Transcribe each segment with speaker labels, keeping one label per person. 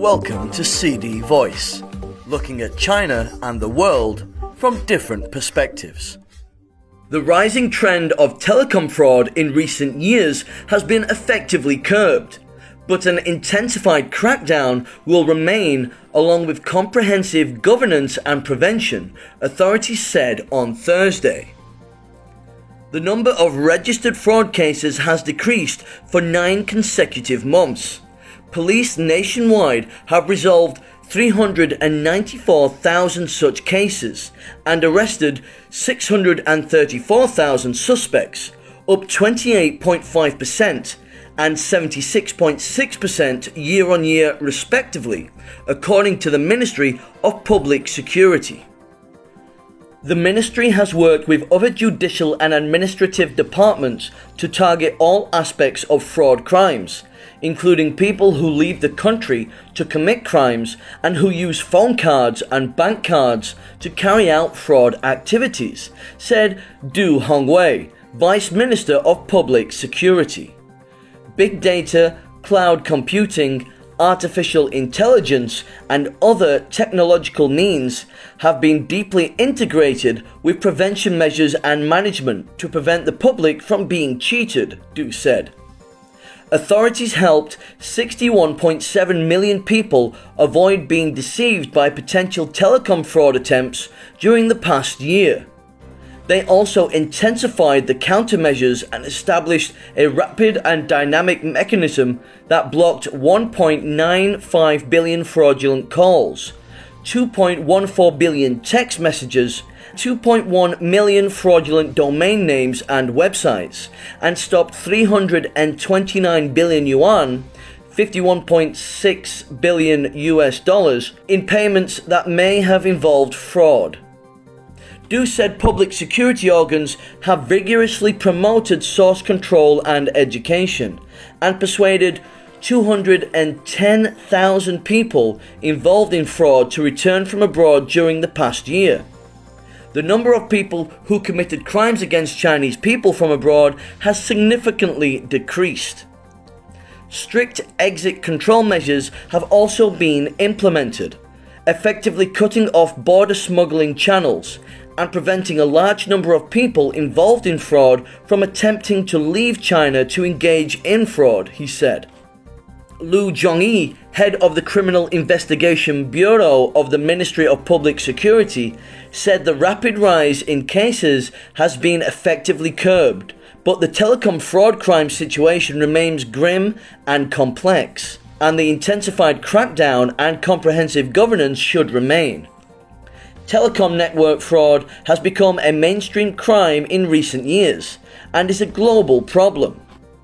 Speaker 1: Welcome to CD Voice, looking at China and the world from different perspectives. The rising trend of telecom fraud in recent years has been effectively curbed, but an intensified crackdown will remain along with comprehensive governance and prevention, authorities said on Thursday. The number of registered fraud cases has decreased for nine consecutive months police nationwide have resolved 394,000 such cases and arrested 634,000 suspects, up 28.5% and 76.6% year on year, respectively, according to the Ministry of Public Security. The ministry has worked with other judicial and administrative departments to target all aspects of fraud crimes, including people who leave the country to commit crimes and who use phone cards and bank cards to carry out fraud activities, said Du Hangwei, Vice Minister of Public Security. Big data, cloud computing, artificial intelligence, and other technological means have been deeply integrated with prevention measures and management to prevent the public from being cheated, Du said. Authorities helped 61.7 million people avoid being deceived by potential telecom fraud attempts during the past year. They also intensified the countermeasures and established a rapid and dynamic mechanism that blocked 1.95 billion fraudulent calls, 2.14 billion text messages, 2.1 million fraudulent domain names and websites, and stopped 329 billion yuan 51.6 billion US dollars in payments that may have involved fraud. Du said public security organs have vigorously promoted source control and education and persuaded 210,000 people involved in fraud to return from abroad during the past year. The number of people who committed crimes against Chinese people from abroad has significantly decreased. Strict exit control measures have also been implemented, effectively cutting off border smuggling channels and preventing a large number of people involved in fraud from attempting to leave China to engage in fraud, he said. Lu Zhongyi, head of the Criminal Investigation Bureau of the Ministry of Public Security, said the rapid rise in cases has been effectively curbed, but the telecom fraud crime situation remains grim and complex, and the intensified crackdown and comprehensive governance should remain telecom network fraud has become a mainstream crime in recent years and is a global problem.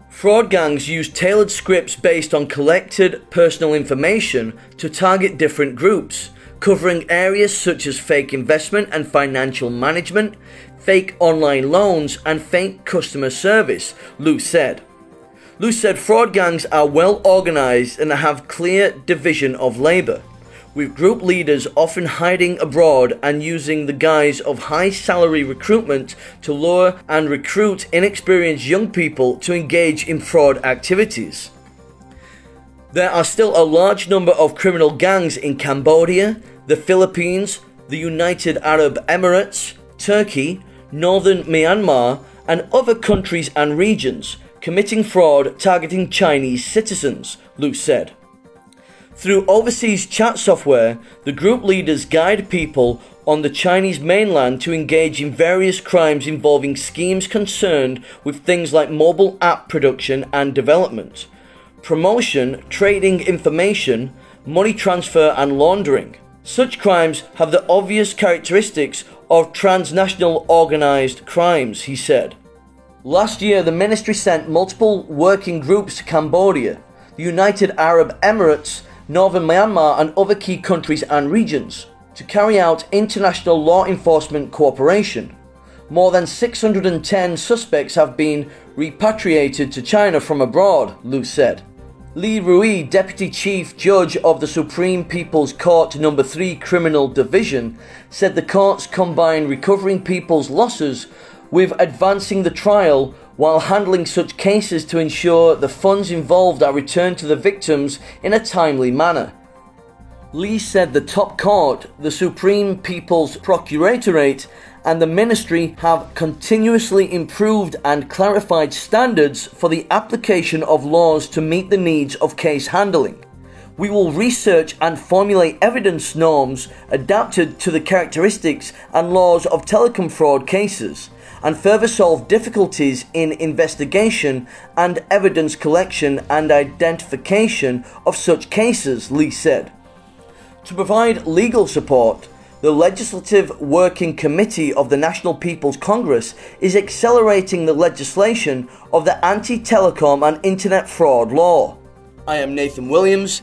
Speaker 1: Fraud gangs use tailored scripts based on collected personal information to target different groups, covering areas such as fake investment and financial management, fake online loans, and fake customer service, Lu said. Lu said fraud gangs are well organized and have clear division of labor with group leaders often hiding abroad and using the guise of high salary recruitment to lure and recruit inexperienced young people to engage in fraud activities. There are still a large number of criminal gangs in Cambodia, the Philippines, the United Arab Emirates, Turkey, northern Myanmar, and other countries and regions committing fraud targeting Chinese citizens, Lu said. Through overseas chat software, the group leaders guide people on the Chinese mainland to engage in various crimes involving schemes concerned with things like mobile app production and development, promotion, trading information, money transfer, and laundering. Such crimes have the obvious characteristics of transnational organized crimes, he said. Last year, the ministry sent multiple working groups to Cambodia, the United Arab Emirates, northern Myanmar, and other key countries and regions to carry out international law enforcement cooperation. More than 610 suspects have been repatriated to China from abroad, Lu said. Li Rui, Deputy Chief Judge of the Supreme People's Court Number 3 Criminal Division, said the courts combine recovering people's losses with advancing the trial while handling such cases to ensure the funds involved are returned to the victims in a timely manner. Li said the top court, the Supreme People's Procuratorate, and the ministry have continuously improved and clarified standards for the application of laws to meet the needs of case handling. We will research and formulate evidence norms adapted to the characteristics and laws of telecom fraud cases, and further solve difficulties in investigation and evidence collection and identification of such cases, Li said. To provide legal support, the Legislative Working Committee of the National People's Congress is accelerating the legislation of the Anti Telecom and Internet Fraud Law. I am Nathan Williams.